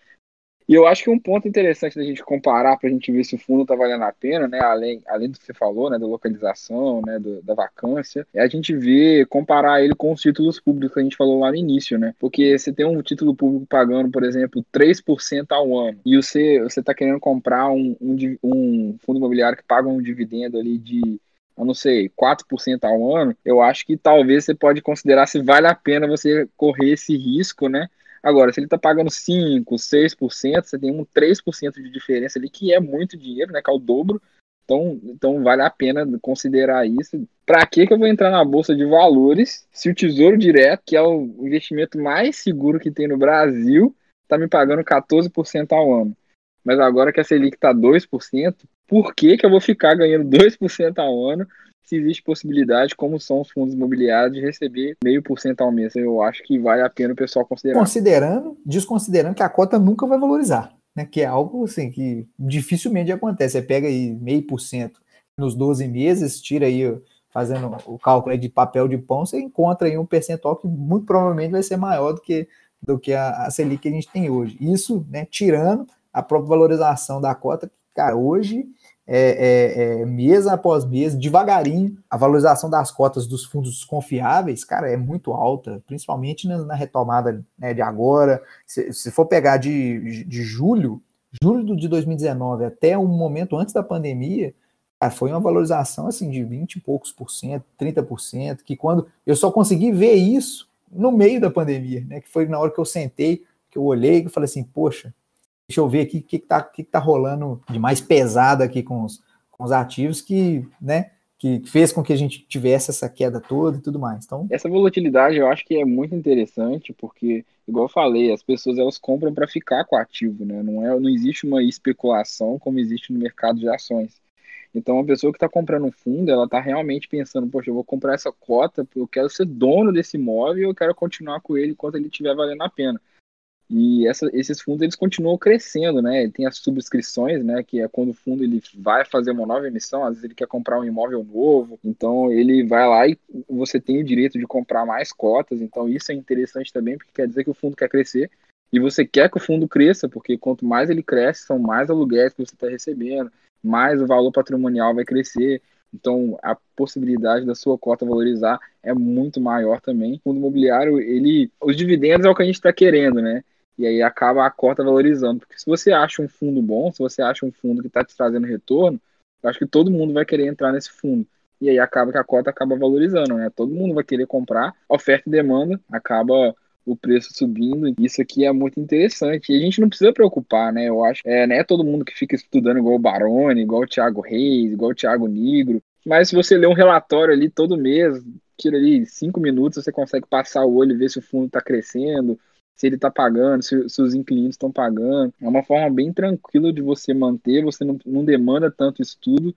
E eu acho que um ponto interessante da gente comparar para a gente ver se o fundo está valendo a pena, né, além, além do que você falou, né, da localização, né, do, da vacância, é a gente ver, comparar ele com os títulos públicos que a gente falou lá no início, né, porque você tem um título público pagando, por exemplo, 3% ao ano, e você está querendo comprar um, um, um fundo imobiliário que paga um dividendo ali de eu não sei, 4% ao ano, eu acho que talvez você pode considerar se vale a pena você correr esse risco, né? Agora, se ele está pagando 5%, 6%, você tem um 3% de diferença ali, que é muito dinheiro, né? Que é o dobro. Então, então vale a pena considerar isso. Para que, que eu vou entrar na Bolsa de Valores se o Tesouro Direto, que é o investimento mais seguro que tem no Brasil, está me pagando 14% ao ano? Mas agora que a Selic está 2%, por que, que eu vou ficar ganhando 2% ao ano se existe possibilidade, como são os fundos imobiliários, de receber meio por cento ao mês? Eu acho que vale a pena o pessoal considerar. Considerando, desconsiderando que a cota nunca vai valorizar, né? Que é algo assim que dificilmente acontece. Você pega aí meio por cento nos 12 meses, tira aí fazendo o cálculo de papel de pão, você encontra aí um percentual que muito provavelmente vai ser maior do que, do que a, a Selic que a gente tem hoje. Isso, né, tirando a própria valorização da cota, cara, hoje, é, é, é, mês após mês, devagarinho, a valorização das cotas dos fundos confiáveis, cara, é muito alta, principalmente na, na retomada né, de agora. Se, se, for pegar de, de julho, julho de 2019 até um momento antes da pandemia, cara, foi uma valorização assim de 20 e poucos por cento, 30 por cento, que quando eu só consegui ver isso no meio da pandemia, né? Que foi na hora que eu sentei, que eu olhei e falei assim, poxa, Deixa eu ver aqui o que está que tá rolando de mais pesado aqui com os, com os ativos que, né, que fez com que a gente tivesse essa queda toda e tudo mais. Então, essa volatilidade eu acho que é muito interessante porque, igual eu falei, as pessoas elas compram para ficar com o ativo, né? Não é, não existe uma especulação como existe no mercado de ações. Então, a pessoa que está comprando um fundo, ela está realmente pensando, poxa, eu vou comprar essa cota, eu quero ser dono desse imóvel eu quero continuar com ele enquanto ele estiver valendo a pena. E essa, esses fundos eles continuam crescendo, né? Tem as subscrições, né? Que é quando o fundo ele vai fazer uma nova emissão, às vezes ele quer comprar um imóvel novo, então ele vai lá e você tem o direito de comprar mais cotas. Então isso é interessante também, porque quer dizer que o fundo quer crescer e você quer que o fundo cresça, porque quanto mais ele cresce, são mais aluguéis que você está recebendo, mais o valor patrimonial vai crescer. Então, a possibilidade da sua cota valorizar é muito maior também. O fundo imobiliário, ele, os dividendos é o que a gente está querendo, né? E aí acaba a cota valorizando. Porque se você acha um fundo bom, se você acha um fundo que está te trazendo retorno, eu acho que todo mundo vai querer entrar nesse fundo. E aí acaba que a cota acaba valorizando, né? Todo mundo vai querer comprar, oferta e demanda, acaba o preço subindo. Isso aqui é muito interessante. E a gente não precisa preocupar, né? Eu acho é, não é todo mundo que fica estudando igual o Baroni, igual o Thiago Reis, igual o Thiago Negro. Mas se você ler um relatório ali todo mês, tira ali cinco minutos, você consegue passar o olho e ver se o fundo está crescendo, se ele está pagando, se, se, os inquilinos estão pagando. É uma forma bem tranquila de você manter, você não, não demanda tanto estudo.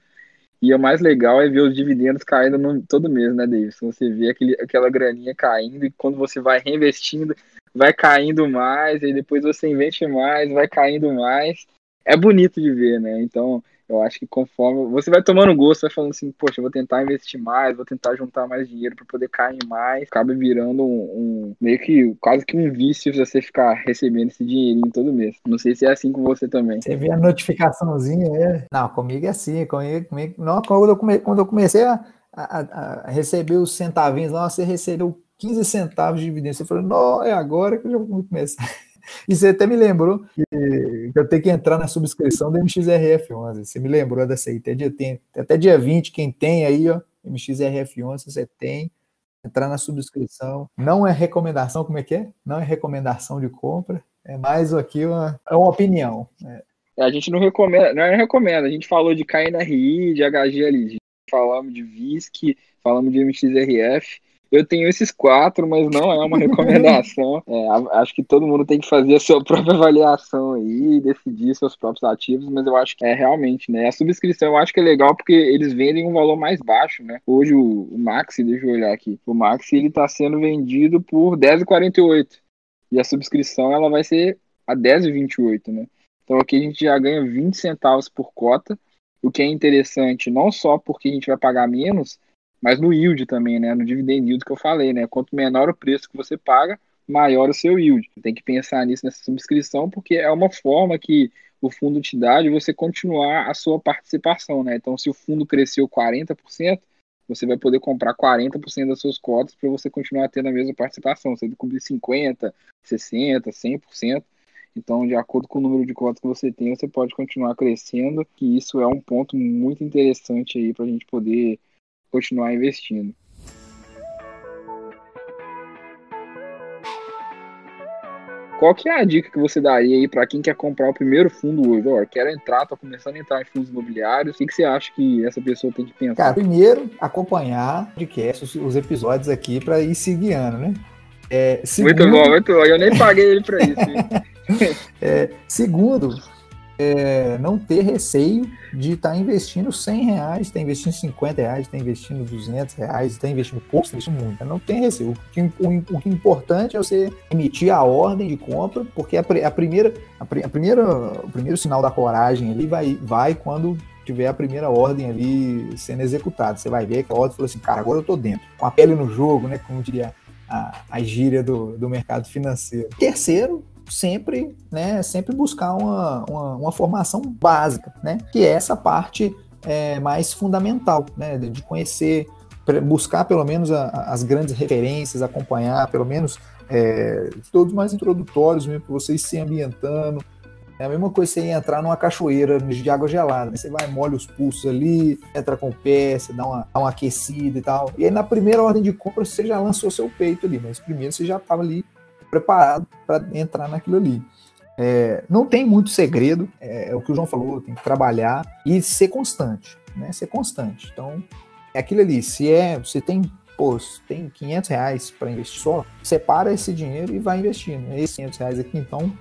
E o mais legal é ver os dividendos caindo no, todo mês, né, Davis? Você vê aquele, aquela graninha caindo e quando você vai reinvestindo, vai caindo mais, e depois você investe mais, vai caindo mais. É bonito de ver, né? Então, eu acho que conforme você vai tomando gosto, vai falando assim, poxa, vou tentar investir mais, vou tentar juntar mais dinheiro para poder cair mais, acaba virando um, um, meio que quase que um vício você ficar recebendo esse dinheirinho todo mês. Não sei se é assim com você também. Você vê a notificaçãozinha, é? Não, comigo é assim, comigo, comigo não, quando eu, come, quando eu comecei a, a, a, receber os centavinhos lá, você recebeu 15 centavos de dividendo. Você falou, não, é agora que eu vou começar. E você até me lembrou que, eu tenho que entrar na subscrição do MXRF11. Você me lembrou dessa aí. Até dia, tem, até dia 20, quem tem aí, ó, MXRF11, você tem. Entrar na subscrição. Não é recomendação, como é que é? Não é recomendação de compra. É mais aqui uma, é uma opinião. É. A gente não recomenda, não é recomenda. A gente falou de KNRI, de HGLG, falamos de VISC, falamos de MXRF. Eu tenho esses quatro, mas não é uma recomendação. É, acho que todo mundo tem que fazer a sua própria avaliação aí, decidir seus próprios ativos, mas eu acho que é realmente, né? A subscrição eu acho que é legal porque eles vendem um valor mais baixo, né? Hoje o, o Maxi, deixa eu olhar aqui, o Maxi ele tá sendo vendido por R$10,48 e a subscrição ela vai ser a R$10,28, né? Então aqui a gente já ganha 20 centavos por cota, o que é interessante não só porque a gente vai pagar menos, mas no yield também, né? No dividend yield que eu falei, né? Quanto menor o preço que você paga, maior o seu yield. Tem que pensar nisso nessa subscrição, porque é uma forma que o fundo te dá de você continuar a sua participação, né? Então, se o fundo cresceu 40%, você vai poder comprar 40% das suas cotas para você continuar tendo a mesma participação. Você cobrir 50%, 60%, 100%. Então, de acordo com o número de cotas que você tem, você pode continuar crescendo, que isso é um ponto muito interessante aí para a gente poder continuar investindo. Qual que é a dica que você daria aí para quem quer comprar o primeiro fundo hoje? Ó, quero entrar, tô começando a entrar em fundos imobiliários. O que, que você acha que essa pessoa tem que pensar? Cara, primeiro, acompanhar podcast, os, os episódios aqui para ir se guiando, né? É, segundo... Muito bom, muito bom. Eu nem paguei ele para isso. é, segundo, é, não ter receio de estar tá investindo 100 reais, está investindo 50 reais, está investindo 200 reais, está investindo pouco, está investindo muito. Não tem receio. O que, o, o que é importante é você emitir a ordem de compra, porque a, a primeira, a, a, primeira, o primeiro sinal da coragem ali vai, vai quando tiver a primeira ordem ali sendo executada. Você vai ver que a ordem falou assim, cara, agora eu estou dentro, com a pele no jogo, né? Como diria a, a gíria do, do mercado financeiro. Terceiro, sempre, né, sempre buscar uma, uma, uma, formação básica, né, que é essa parte é, mais fundamental, né, de conhecer, buscar pelo menos a, as grandes referências, acompanhar pelo menos é, todos mais introdutórios mesmo, para vocês se ambientando. É a mesma coisa você entrar numa cachoeira de água gelada. Né? Você vai, molha os pulsos ali, entra com o pé, você dá uma, dá uma aquecida e tal. E aí na primeira ordem de compra você já lançou seu peito ali, mas primeiro você já estava ali preparado para entrar naquilo ali. É, não tem muito segredo, é, é, o que o João falou, tem que trabalhar e ser constante, né? Ser constante. Então, é aquilo ali, se é, você tem, pô, tem 500 reais para investir só, separa esse dinheiro e vai investindo. Esses 500 reais aqui, então,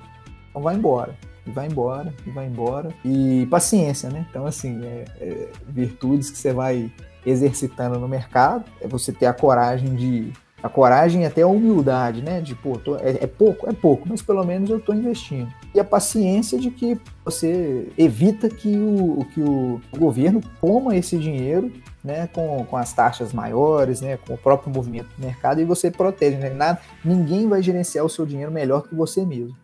então vai embora. E vai embora, e vai embora. E paciência, né? Então, assim, é, é virtudes que você vai exercitando no mercado, é você ter a coragem de a coragem e até a humildade, né? De, pô, tô, é, é, pouco, é pouco, mas pelo menos eu estou investindo. E a paciência de que você evita que o, que o governo coma esse dinheiro né, com, com as taxas maiores, né, com o próprio movimento do mercado, e você protege. Né? Nada, ninguém vai gerenciar o seu dinheiro melhor que você mesmo.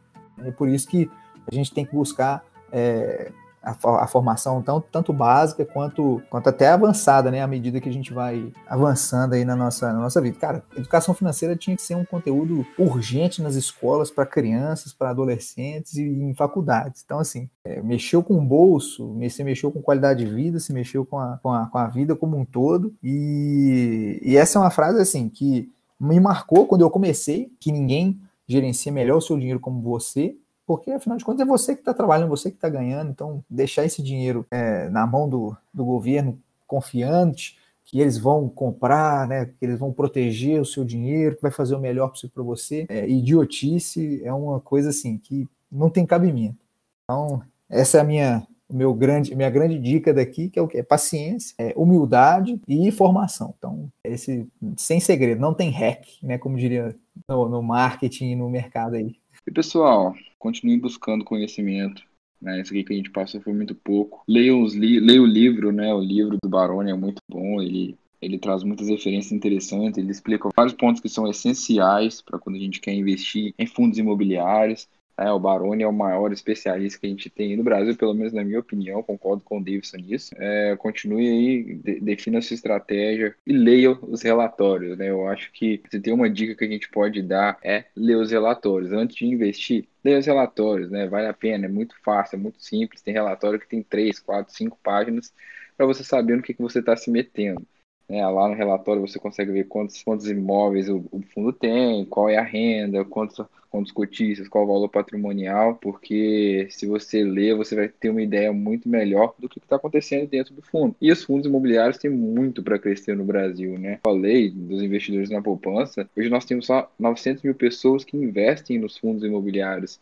É por isso que a gente tem que buscar é, a, formação tanto básica quanto, quanto até avançada, né? À medida que a gente vai avançando aí na nossa, na nossa vida. Cara, educação financeira tinha que ser um conteúdo urgente nas escolas para crianças, para adolescentes e em faculdades. Então, assim, é, mexeu com o bolso, se mexeu com qualidade de vida, se mexeu com a, com a, com a vida como um todo. E, e essa é uma frase, assim, que me marcou quando eu comecei, que ninguém gerencia melhor o seu dinheiro como você, porque afinal de contas é você que está trabalhando, você que está ganhando, então deixar esse dinheiro é, na mão do, do governo confiante, que eles vão comprar, né, que eles vão proteger o seu dinheiro, que vai fazer o melhor possível para você, é, idiotice é uma coisa assim que não tem cabimento. Então, essa é a minha, meu grande, minha grande dica daqui, que é o que? É paciência, é humildade e formação. Então, esse sem segredo, não tem hack, né? Como diria no, no marketing e no mercado aí. E pessoal, continue buscando conhecimento. Né? Isso aqui que a gente passou foi muito pouco. Leia, os li leia o livro, né? O livro do Baroni é muito bom. Ele, ele traz muitas referências interessantes. Ele explica vários pontos que são essenciais para quando a gente quer investir em fundos imobiliários. É, o Baroni é o maior especialista que a gente tem no Brasil, pelo menos na minha opinião, concordo com o Davidson nisso. É, continue aí, de, defina a sua estratégia e leia os relatórios. Né? Eu acho que se tem uma dica que a gente pode dar é ler os relatórios. Antes de investir, leia os relatórios, né? Vale a pena, é muito fácil, é muito simples. Tem relatório que tem 3, 4, 5 páginas para você saber no que, que você está se metendo. Né? Lá no relatório você consegue ver quantos, quantos imóveis o, o fundo tem, qual é a renda, quantos, quantos cotistas, qual o valor patrimonial, porque se você ler, você vai ter uma ideia muito melhor do que está acontecendo dentro do fundo. E os fundos imobiliários têm muito para crescer no Brasil, né? Falei dos investidores na poupança, hoje nós temos só 900 mil pessoas que investem nos fundos imobiliários.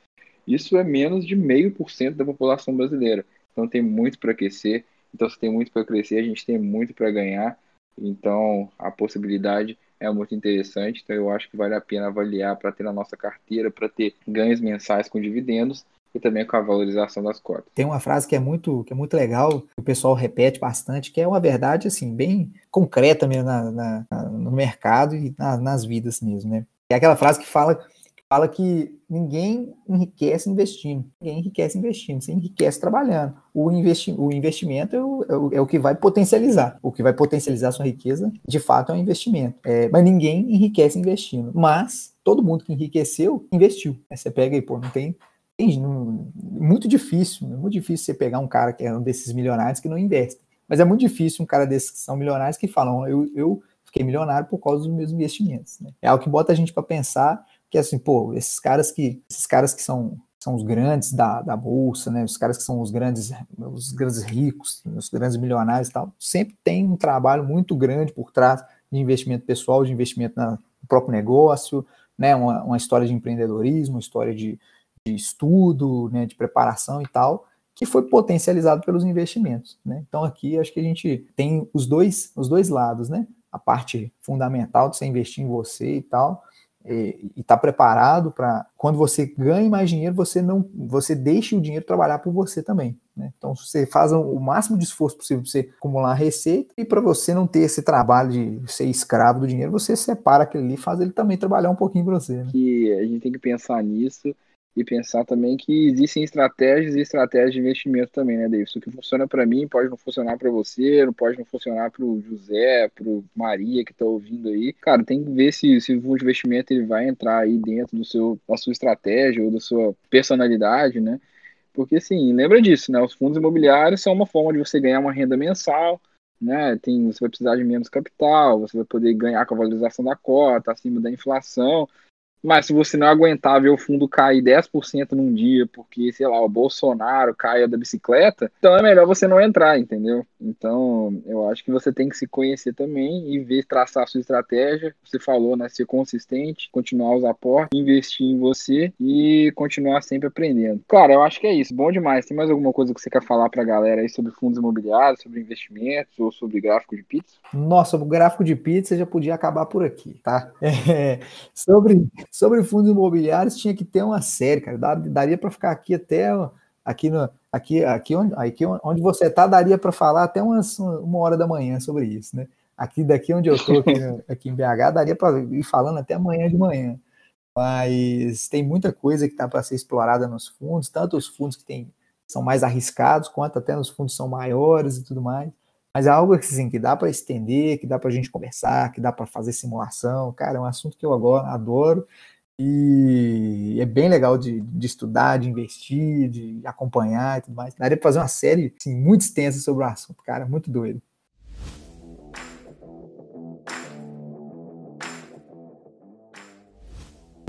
Isso é menos de meio por cento da população brasileira. Então tem muito para crescer. Então se tem muito para crescer, a gente tem muito para ganhar. Então, a possibilidade é muito interessante. Então, eu acho que vale a pena avaliar para ter na nossa carteira, para ter ganhos mensais com dividendos e também com a valorização das cotas. Tem uma frase que é muito, que é muito legal, que o pessoal repete bastante, que é uma verdade assim bem concreta mesmo na, na, no mercado e na, nas vidas mesmo, né? É aquela frase que fala fala que ninguém enriquece investindo, ninguém enriquece investindo, você enriquece trabalhando. O, investi o investimento é o, é, o, é o, que vai potencializar. O que vai potencializar sua riqueza, de fato, é o investimento. É, mas ninguém enriquece investindo. Mas todo mundo que enriqueceu, investiu. Aí você pega e, pô, não tem. tem não, muito difícil, é muito difícil você pegar um cara que é um desses milionários que não investe. Mas é muito difícil um cara desses que são milionários que falam, eu, eu fiquei milionário por causa dos meus investimentos. Né? É algo que bota a gente para pensar que assim, pô, esses caras que esses caras que são são os grandes da, da bolsa, né? Os caras que são os grandes os grandes ricos, os grandes milionários e tal, sempre tem um trabalho muito grande por trás de investimento pessoal, de investimento no próprio negócio, né? Uma, uma história de empreendedorismo, uma história de, de estudo, né? De preparação e tal que foi potencializado pelos investimentos. Né? Então aqui acho que a gente tem os dois, os dois lados, né? A parte fundamental de você investir em você e tal, e está preparado para quando você ganha mais dinheiro, você não você deixe o dinheiro trabalhar por você também. Né? Então você faz o máximo de esforço possível para você acumular receita e para você não ter esse trabalho de ser escravo do dinheiro, você separa aquele ali e faz ele também trabalhar um pouquinho para você. Né? Que a gente tem que pensar nisso e pensar também que existem estratégias e estratégias de investimento também, né, Davis? O que funciona para mim pode não funcionar para você, não pode não funcionar para o José, para Maria que está ouvindo aí. Cara, tem que ver se, se o investimento ele vai entrar aí dentro do seu, da sua estratégia ou da sua personalidade, né? Porque, assim, lembra disso, né? Os fundos imobiliários são uma forma de você ganhar uma renda mensal, né? Tem, você vai precisar de menos capital, você vai poder ganhar com a valorização da cota, acima da inflação. Mas se você não aguentar ver o fundo cair 10% num dia, porque, sei lá, o Bolsonaro caia da bicicleta, então é melhor você não entrar, entendeu? Então, eu acho que você tem que se conhecer também e ver, traçar a sua estratégia. Você falou, né? Ser consistente, continuar os aportes, investir em você e continuar sempre aprendendo. Cara, eu acho que é isso. Bom demais. Tem mais alguma coisa que você quer falar pra galera aí sobre fundos imobiliários, sobre investimentos ou sobre gráfico de pizza? Nossa, o gráfico de pizza já podia acabar por aqui, tá? É, sobre Sobre fundos imobiliários tinha que ter uma série, cara. Daria para ficar aqui até aqui no aqui aqui onde, aqui onde você está daria para falar até umas, uma hora da manhã sobre isso, né? Aqui daqui onde eu estou aqui, aqui em BH daria para ir falando até amanhã de manhã. Mas tem muita coisa que está para ser explorada nos fundos, tanto os fundos que tem, são mais arriscados, quanto até nos fundos são maiores e tudo mais. Mas é algo assim, que dá para estender, que dá para a gente conversar, que dá para fazer simulação. Cara, é um assunto que eu agora adoro e é bem legal de, de estudar, de investir, de acompanhar e tudo mais. Daria para fazer uma série assim, muito extensa sobre o assunto, cara, muito doido.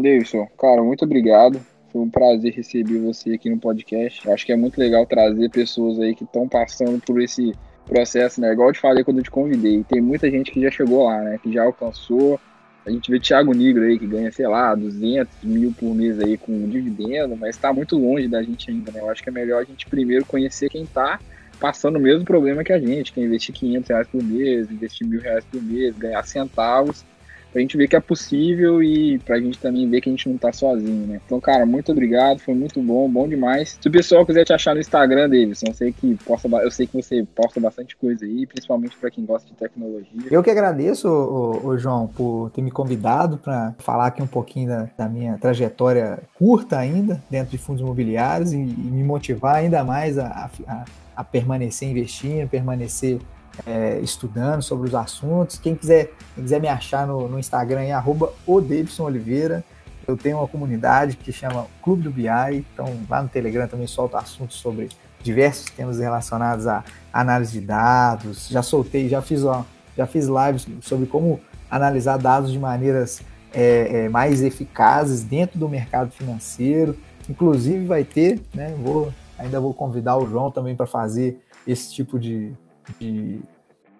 Davidson, cara, muito obrigado. Foi um prazer receber você aqui no podcast. acho que é muito legal trazer pessoas aí que estão passando por esse processo, né? Igual eu te falei quando eu te convidei. Tem muita gente que já chegou lá, né? Que já alcançou. A gente vê Thiago Negro aí que ganha, sei lá, 200 mil por mês aí com dividendo, mas está muito longe da gente ainda, né? Eu acho que é melhor a gente primeiro conhecer quem está passando o mesmo problema que a gente, que é investir 500 reais por mês, investir mil reais por mês, ganhar centavos pra gente ver que é possível e pra gente também ver que a gente não tá sozinho, né? Então, cara, muito obrigado, foi muito bom, bom demais. Se o pessoal quiser te achar no Instagram, Davidson, eu sei que posta, eu sei que você posta bastante coisa aí, principalmente para quem gosta de tecnologia. Eu que agradeço, ô, ô, João, por ter me convidado para falar aqui um pouquinho da, da, minha trajetória curta ainda dentro de fundos imobiliários e, e me motivar ainda mais a, a, a permanecer investindo, permanecer é, estudando sobre os assuntos. Quem quiser, quem quiser me achar no, no Instagram é arroba Oliveira. Eu tenho uma comunidade que chama Clube do BI, então lá no Telegram também solto assuntos sobre diversos temas relacionados à análise de dados. Já soltei, já fiz uma, já fiz lives sobre como analisar dados de maneiras é, é, mais eficazes dentro do mercado financeiro. Inclusive vai ter, né? Vou, ainda vou convidar o João também para fazer esse tipo de, de,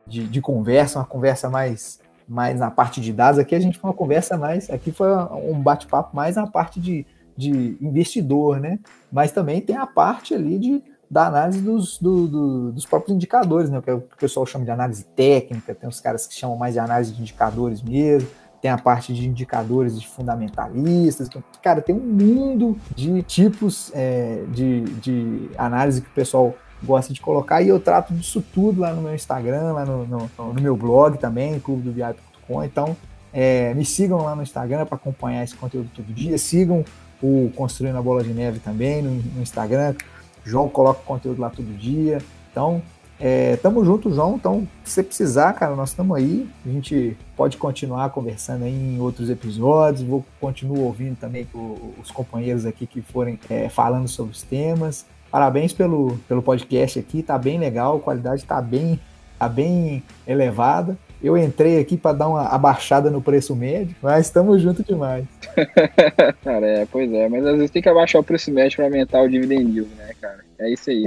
de, de, conversa, uma conversa mais, mais na parte de dados. Aqui a gente foi uma conversa mais, aqui foi um bate-papo mais na parte de, de investidor, né? Mas também tem a parte ali de, da análise dos, do, do, dos próprios indicadores, né? É o que o pessoal chama de análise técnica, tem os caras que chamam mais de análise de indicadores mesmo tem a parte de indicadores de fundamentalistas. Então, cara, tem um mundo de tipos é, de, de análise que o pessoal gosta de colocar e eu trato disso tudo lá no meu Instagram, lá no, no, no meu blog também, clube do viário.com. Então, é, me sigam lá no Instagram para acompanhar esse conteúdo todo dia. Sigam o Construindo a Bola de Neve também no, no Instagram. João coloca conteúdo lá todo dia. Então, é, tamo junto, João. Então, se você precisar, cara, nós estamos aí. A gente pode continuar conversando aí em outros episódios. Vou continuar ouvindo também os companheiros aqui que forem é, falando sobre os temas. Parabéns pelo, pelo podcast aqui, tá bem legal, a qualidade tá bem, tá bem elevada. Eu entrei aqui para dar uma abaixada no preço médio, mas estamos junto demais. cara, é, pois é, mas às vezes tem que abaixar o preço médio para aumentar o dividend né, cara? É isso aí.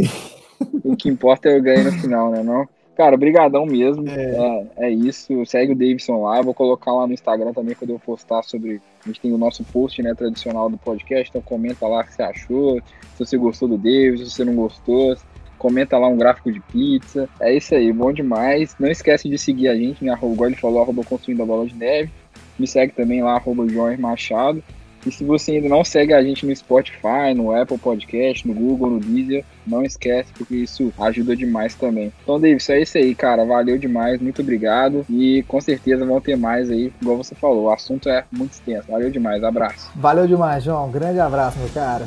o que importa é o ganho no final, né? Não? Cara, brigadão mesmo. É. é. É, isso. Segue o Davidson lá. Eu vou colocar lá no Instagram também quando eu postar sobre. A gente tem o nosso post né, tradicional do podcast. Então comenta lá o que você achou. Se você gostou do Davidson, se você não gostou. Comenta lá um gráfico de pizza. É isso aí, bom demais. Não esquece de seguir a gente, né? Igual ele falou, arroba construindo a bola de neve. Me segue também lá, arroba Jorge Machado. E se você ainda não segue a gente no Spotify, no Apple Podcast, no Google, no Deezer, não esquece, porque isso ajuda demais também. Então, David, é isso aí, cara. Valeu demais, muito obrigado. E com certeza vão ter mais aí, igual você falou. O assunto é muito extenso. Valeu demais, abraço. Valeu demais, João. Grande abraço, meu cara.